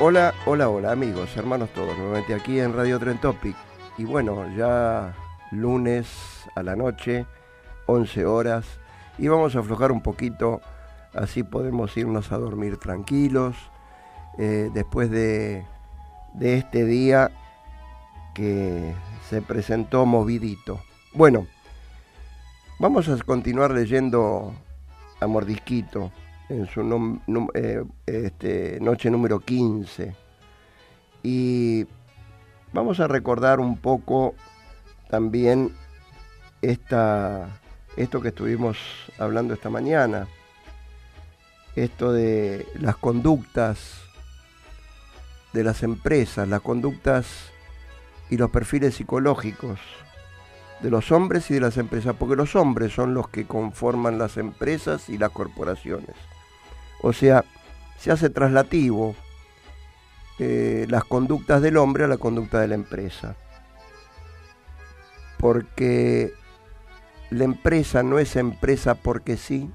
Hola, hola, hola amigos, hermanos todos, nuevamente aquí en Radio Tren Topic. Y bueno, ya lunes a la noche, 11 horas, y vamos a aflojar un poquito, así podemos irnos a dormir tranquilos, eh, después de, de este día que se presentó movidito. Bueno, vamos a continuar leyendo a Mordisquito en su eh, este, noche número 15. Y vamos a recordar un poco también esta, esto que estuvimos hablando esta mañana, esto de las conductas de las empresas, las conductas y los perfiles psicológicos de los hombres y de las empresas, porque los hombres son los que conforman las empresas y las corporaciones. O sea, se hace traslativo eh, las conductas del hombre a la conducta de la empresa. Porque la empresa no es empresa porque sí,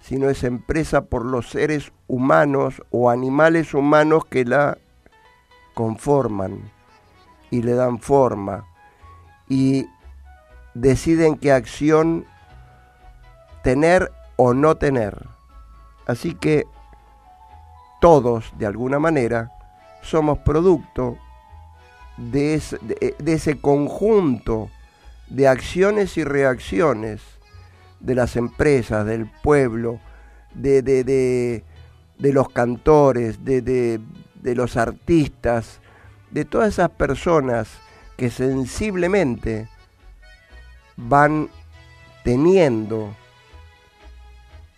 sino es empresa por los seres humanos o animales humanos que la conforman y le dan forma y deciden qué acción tener o no tener. Así que todos, de alguna manera, somos producto de ese, conjunto de acciones y reacciones de las empresas, del pueblo, de, de, los cantores, de, los artistas, de todas esas personas que sensiblemente van teniendo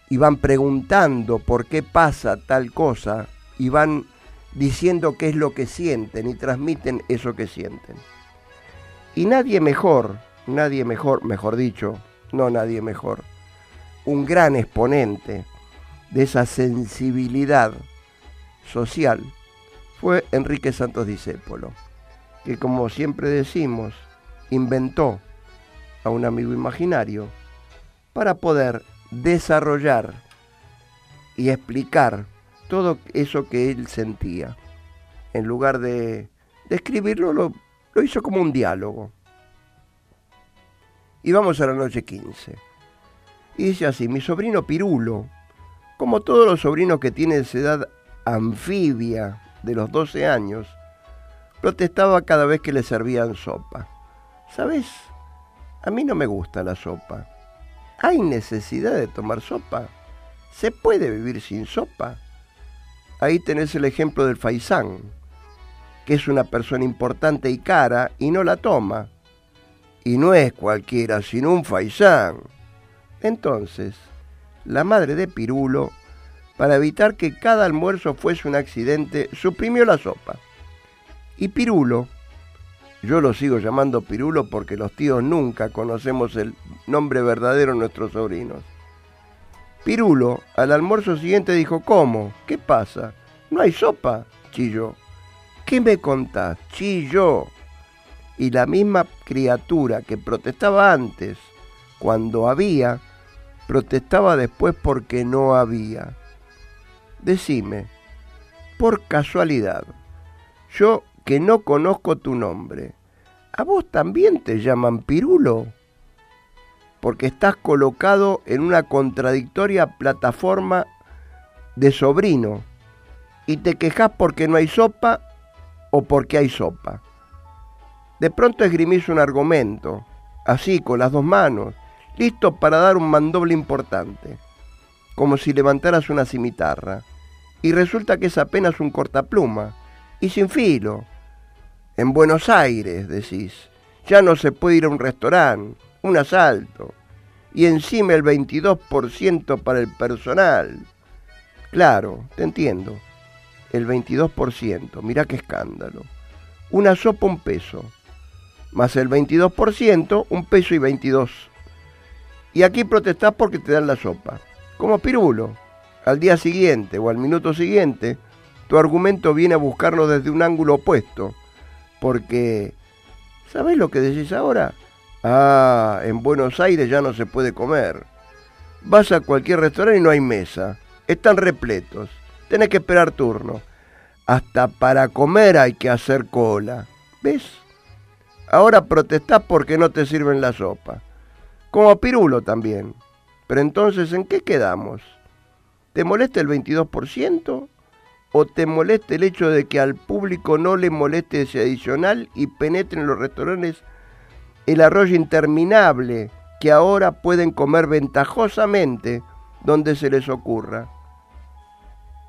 y van preguntando por qué pasa tal cosa y van diciendo qué es lo que sienten y transmiten eso que sienten. Y nadie mejor, nadie mejor, mejor dicho, no nadie mejor, un gran exponente de esa sensibilidad social fue Enrique Santos Discépolo, que como siempre decimos, inventó a un amigo imaginario para poder desarrollar y explicar todo eso que él sentía. En lugar de, escribirlo, lo, lo hizo como un diálogo. Y vamos a la noche 15. Y dice así, mi sobrino Pirulo, como todos los sobrinos que tienen esa edad anfibia de los 12 años, protestaba cada vez que le servían sopa. ¿Sabes? A mí no me gusta la sopa. ¿Hay necesidad de tomar sopa? ¿Se puede vivir sin sopa? Ahí tenés el ejemplo del faisán, que es una persona importante y cara y no la toma. Y no es cualquiera, sino un faisán. Entonces, la madre de Pirulo, para evitar que cada almuerzo fuese un accidente, suprimió la sopa. Y Pirulo, yo lo sigo llamando Pirulo porque los tíos nunca conocemos el nombre verdadero de nuestros sobrinos. Pirulo al almuerzo siguiente dijo, ¿cómo? ¿Qué pasa? ¿No hay sopa? Chilló. ¿Qué me contás? Chilló. Y la misma criatura que protestaba antes, cuando había, protestaba después porque no había. Decime, por casualidad, yo que no conozco tu nombre, a vos también te llaman pirulo, porque estás colocado en una contradictoria plataforma de sobrino y te quejas porque no hay sopa o porque hay sopa. De pronto esgrimís un argumento, así con las dos manos, listo para dar un mandoble importante, como si levantaras una cimitarra, y resulta que es apenas un cortapluma, y sin filo. En Buenos Aires, decís, ya no se puede ir a un restaurante, un asalto, y encima el 22% para el personal. Claro, te entiendo. El 22%, mirá qué escándalo. Una sopa un peso, más el 22%, un peso y 22. Y aquí protestás porque te dan la sopa. Como pirulo. Al día siguiente o al minuto siguiente, tu argumento viene a buscarnos desde un ángulo opuesto. Porque, ¿sabés lo que decís ahora? Ah, en Buenos Aires ya no se puede comer. Vas a cualquier restaurante y no hay mesa. Están repletos. Tenés que esperar turno. Hasta para comer hay que hacer cola. ¿Ves? Ahora protestás porque no te sirven la sopa. Como Pirulo también. Pero entonces, ¿en qué quedamos? ¿Te molesta el 22%? ¿O te molesta el hecho de que al público no le moleste ese adicional y penetre en los restaurantes el arroyo interminable que ahora pueden comer ventajosamente donde se les ocurra?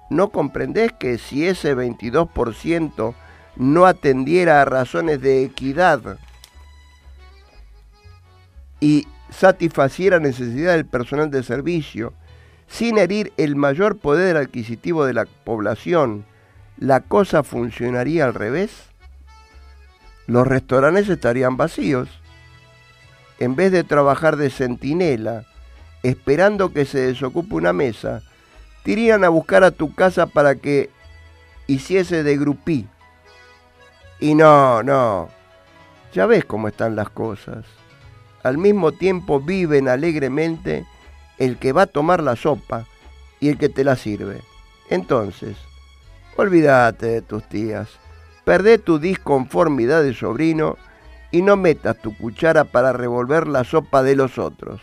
¿No comprendés que si ese 22% no atendiera a razones de equidad y satisfaciera necesidad del personal de servicio, sin herir el mayor poder adquisitivo de la población, la cosa funcionaría al revés? Los restaurantes estarían vacíos. En vez de trabajar de centinela, esperando que se desocupe una mesa, te irían a buscar a tu casa para que hiciese de grupí y no, no. Ya ves cómo están las cosas. Al mismo tiempo viven alegremente el que va a tomar la sopa y el que te la sirve. Entonces, olvídate de tus tías. Perdé tu disconformidad de sobrino y no metas tu cuchara para revolver la sopa de los otros.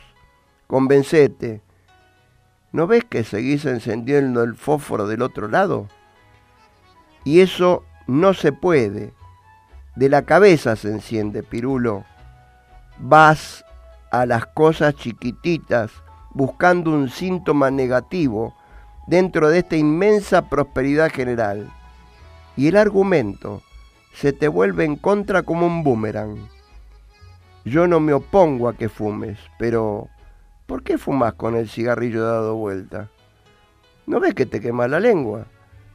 Convencete. ¿No ves que seguís encendiendo el fósforo del otro lado? Y eso no se puede de la cabeza se enciende, Pirulo. Vas a las cosas chiquititas buscando un síntoma negativo dentro de esta inmensa prosperidad general. Y el argumento se te vuelve en contra como un boomerang. Yo no me opongo a que fumes, pero ¿por qué fumas con el cigarrillo dado vuelta? ¿No ves que te quema la lengua?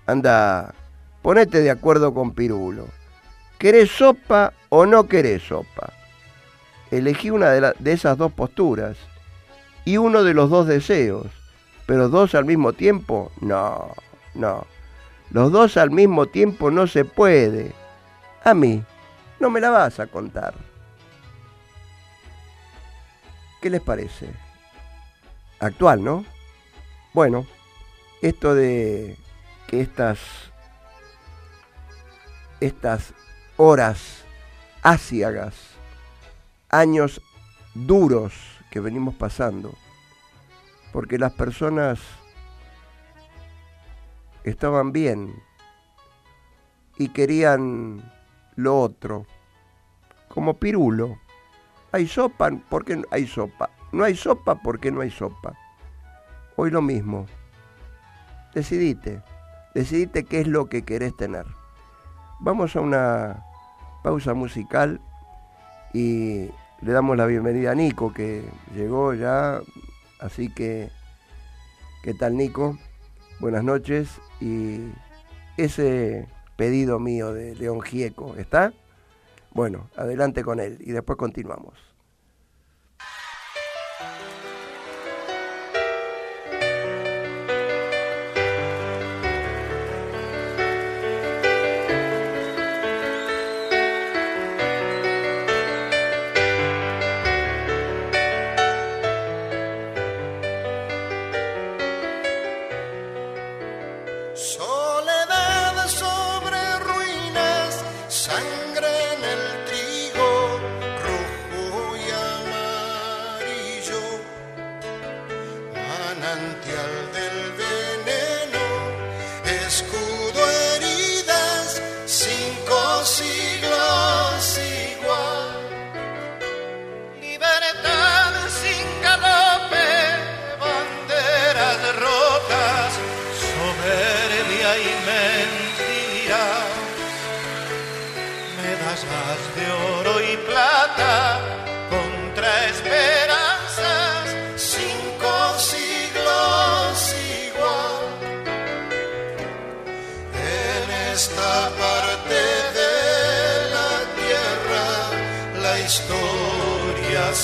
Anda, ponete de acuerdo con Pirulo. ¿Querés sopa o no querés sopa? Elegí una de, de, esas dos posturas y uno de los dos deseos, pero dos al mismo tiempo, no, no. Los dos al mismo tiempo no se puede. A mí, no me la vas a contar. ¿Qué les parece? Actual, ¿no? Bueno, esto de que estas estas horas áciagas, años duros que venimos pasando, porque las personas estaban bien y querían lo otro, como pirulo. Hay sopa, porque hay sopa? No hay sopa porque no hay sopa. Hoy lo mismo. Decidite, decidite qué es lo que querés tener. Vamos a una pausa musical y le damos la bienvenida a Nico que llegó ya, así que, ¿qué tal Nico? Buenas noches y ese pedido mío de León Gieco, ¿está? Bueno, adelante con él y después continuamos.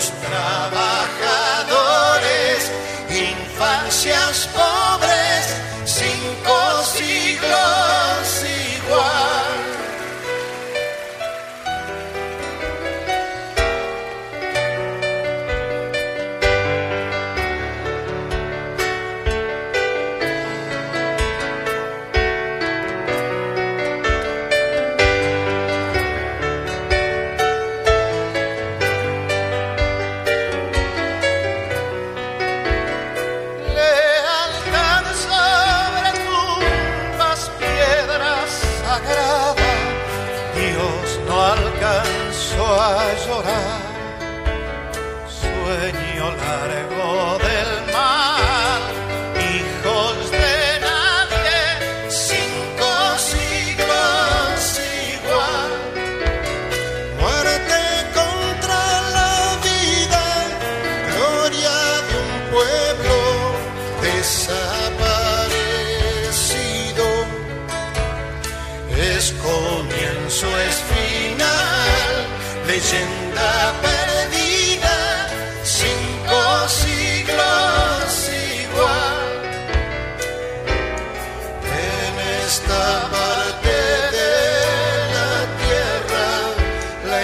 pueblos trabajadores, infancias pobres, no alcanzo a llorar, sueño largo.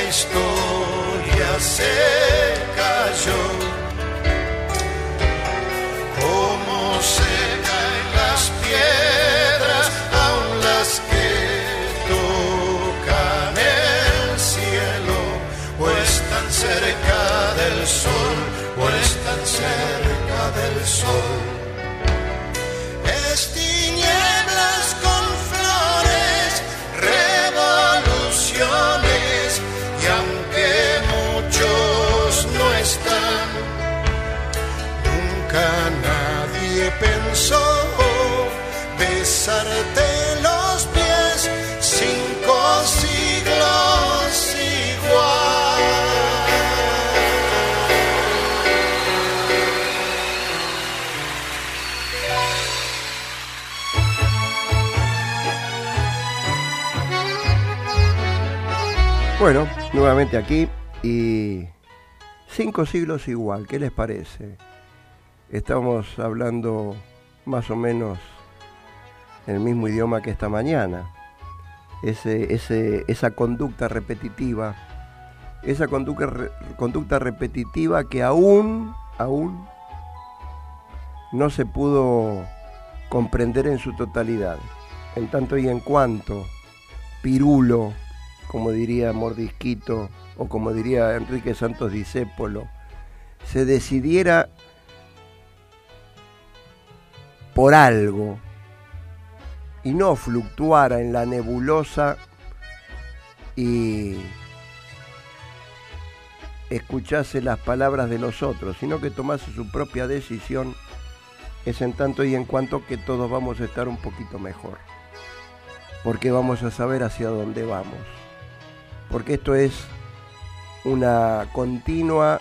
historia se cayó. Bueno, nuevamente aquí y cinco siglos igual, ¿qué les parece? Estamos hablando más o menos en el mismo idioma que esta mañana. Ese, esa conducta repetitiva, esa conducta, conducta repetitiva que aún, aún no se pudo comprender en su totalidad. En tanto y en cuanto Pirulo, como diría Mordisquito o como diría Enrique Santos Discépolo, se decidiera por algo y no fluctuara en la nebulosa y escuchase las palabras de los otros, sino que tomase su propia decisión, es en tanto y en cuanto que todos vamos a estar un poquito mejor, porque vamos a saber hacia dónde vamos porque esto es una continua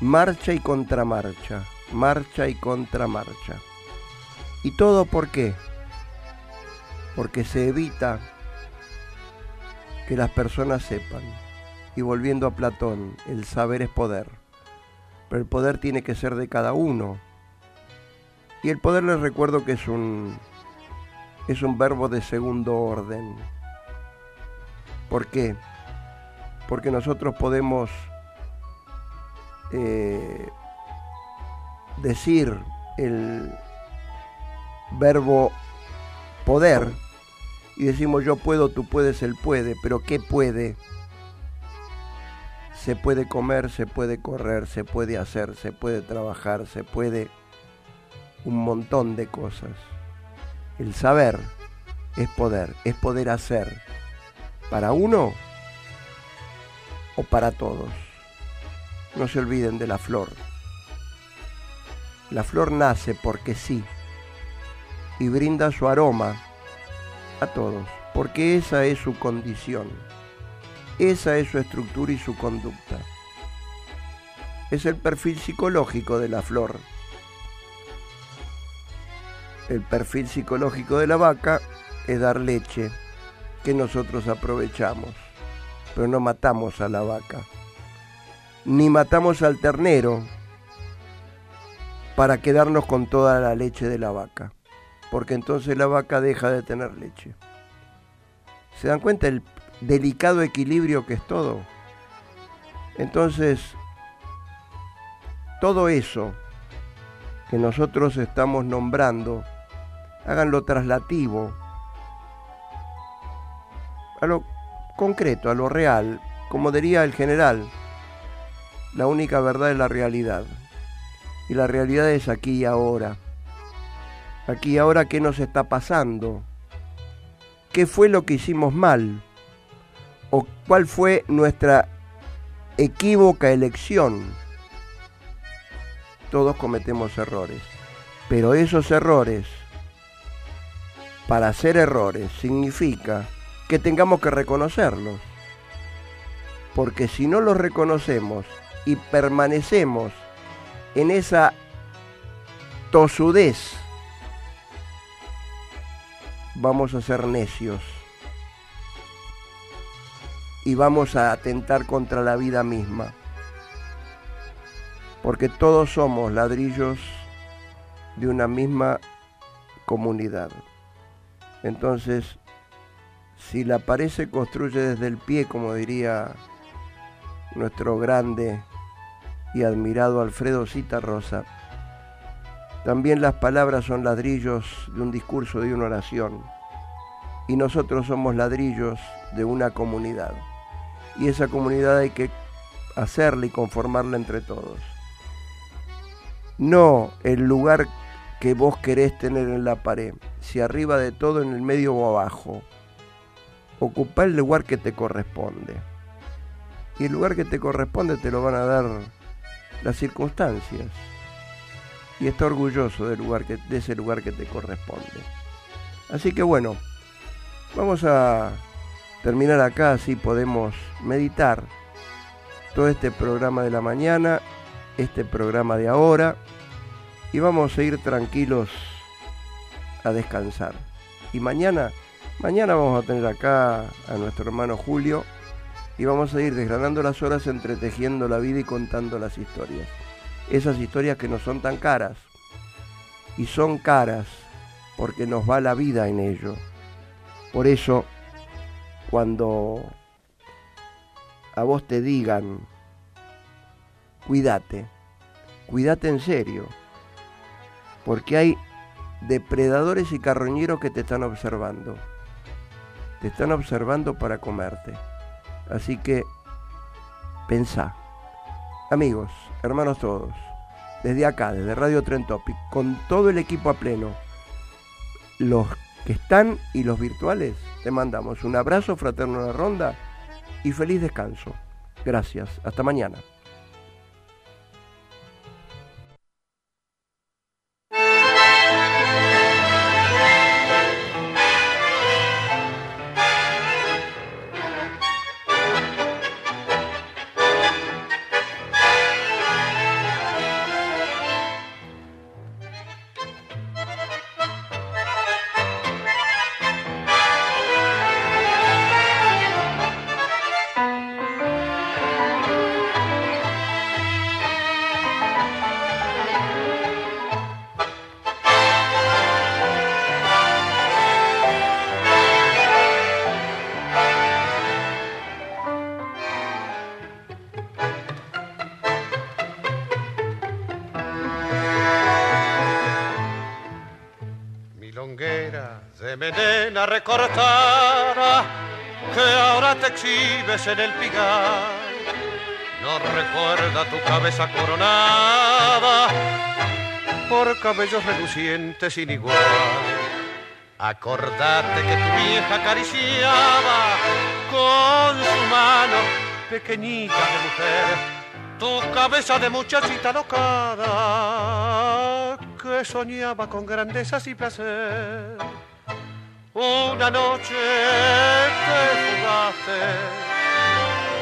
marcha y contramarcha, marcha y contramarcha. ¿Y todo por qué? Porque se evita que las personas sepan. Y volviendo a Platón, el saber es poder. Pero el poder tiene que ser de cada uno. Y el poder les recuerdo que es un es un verbo de segundo orden. ¿Por qué? Porque nosotros podemos eh, decir el verbo poder y decimos yo puedo, tú puedes, él puede, pero ¿qué puede? Se puede comer, se puede correr, se puede hacer, se puede trabajar, se puede un montón de cosas. El saber es poder, es poder hacer para uno o para todos. No se olviden de la flor. La flor nace porque sí y brinda su aroma a todos, porque esa es su condición, esa es su estructura y su conducta. Es el perfil psicológico de la flor. El perfil psicológico de la vaca es dar leche que nosotros aprovechamos, pero no matamos a la vaca, ni matamos al ternero para quedarnos con toda la leche de la vaca, porque entonces la vaca deja de tener leche. ¿Se dan cuenta el delicado equilibrio que es todo? Entonces, todo eso que nosotros estamos nombrando, háganlo traslativo a lo concreto, a lo real, como diría el general, la única verdad es la realidad. Y la realidad es aquí y ahora. Aquí y ahora, ¿qué nos está pasando? ¿Qué fue lo que hicimos mal? ¿O cuál fue nuestra equívoca elección? Todos cometemos errores. Pero esos errores, para ser errores, significa que tengamos que reconocerlos. Porque si no los reconocemos y permanecemos en esa tosudez, vamos a ser necios y vamos a atentar contra la vida misma. Porque todos somos ladrillos de una misma comunidad. Entonces, si la pared se construye desde el pie, como diría nuestro grande y admirado Alfredo Cita Rosa. También las palabras son ladrillos de un discurso, de una oración. Y nosotros somos ladrillos de una comunidad. Y esa comunidad hay que hacerla y conformarla entre todos. No el lugar que vos querés tener en la pared, si arriba de todo, en el medio o abajo. Ocupa el lugar que te corresponde. Y el lugar que te corresponde te lo van a dar las circunstancias y está orgulloso del lugar que, de ese lugar que te corresponde. Así que bueno, vamos a terminar acá, así podemos meditar todo este programa de la mañana, este programa de ahora, y vamos a ir tranquilos a descansar. Y mañana, mañana vamos a tener acá a nuestro hermano Julio y vamos a ir desgranando las horas, entretejiendo la vida y contando las historias. Esas historias que no son tan caras. Y son caras porque nos va la vida en ello. Por eso, cuando a vos te digan, cuídate, cuídate en serio, porque hay depredadores y carroñeros que te están observando. Te están observando para comerte. Así que pensá. Amigos, hermanos todos, desde acá, desde Radio Tren Topic, con todo el equipo a pleno, los que están y los virtuales, te mandamos un abrazo fraterno a la ronda y feliz descanso. Gracias, hasta mañana. De melena recortada que ahora te exhibes en el pigar. No recuerda tu cabeza coronada por cabellos relucientes sin igual. Acordate que tu vieja acariciaba con su mano pequeñita de mujer tu cabeza de muchachita locada que soñaba con grandezas y placer. Una noche te fugaste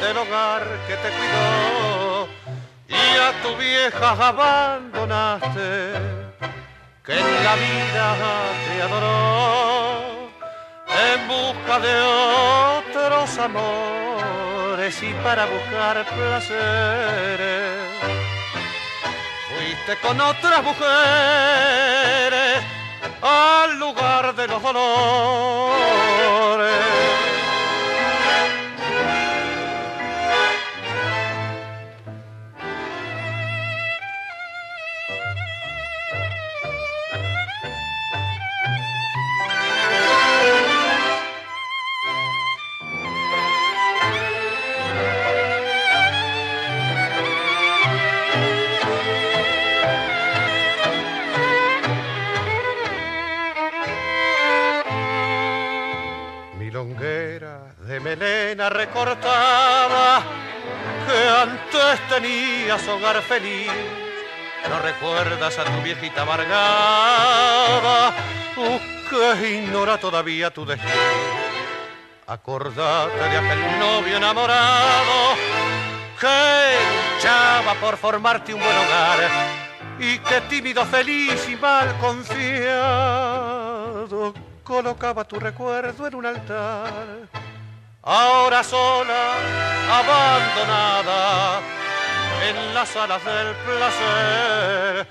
del hogar que te cuidó y a tu vieja abandonaste que en la vida te adoró en busca de otros amores y para buscar placeres. Fuiste con otras mujeres al lugar de los dolores. Recortada que antes tenías hogar feliz. No recuerdas a tu viejita amargada uh, que ignora todavía tu destino. Acordate de aquel novio enamorado que luchaba por formarte un buen hogar y que tímido, feliz y mal confiado colocaba tu recuerdo en un altar. Ahora sola, abandonada en las alas del placer,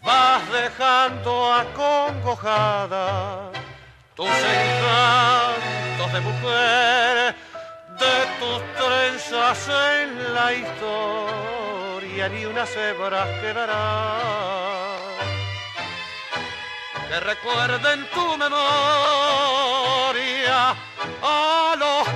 vas dejando acongojada tus encantos de mujer, de tus trenzas en la historia, ni una cebra quedará que recuerden tu memoria a los.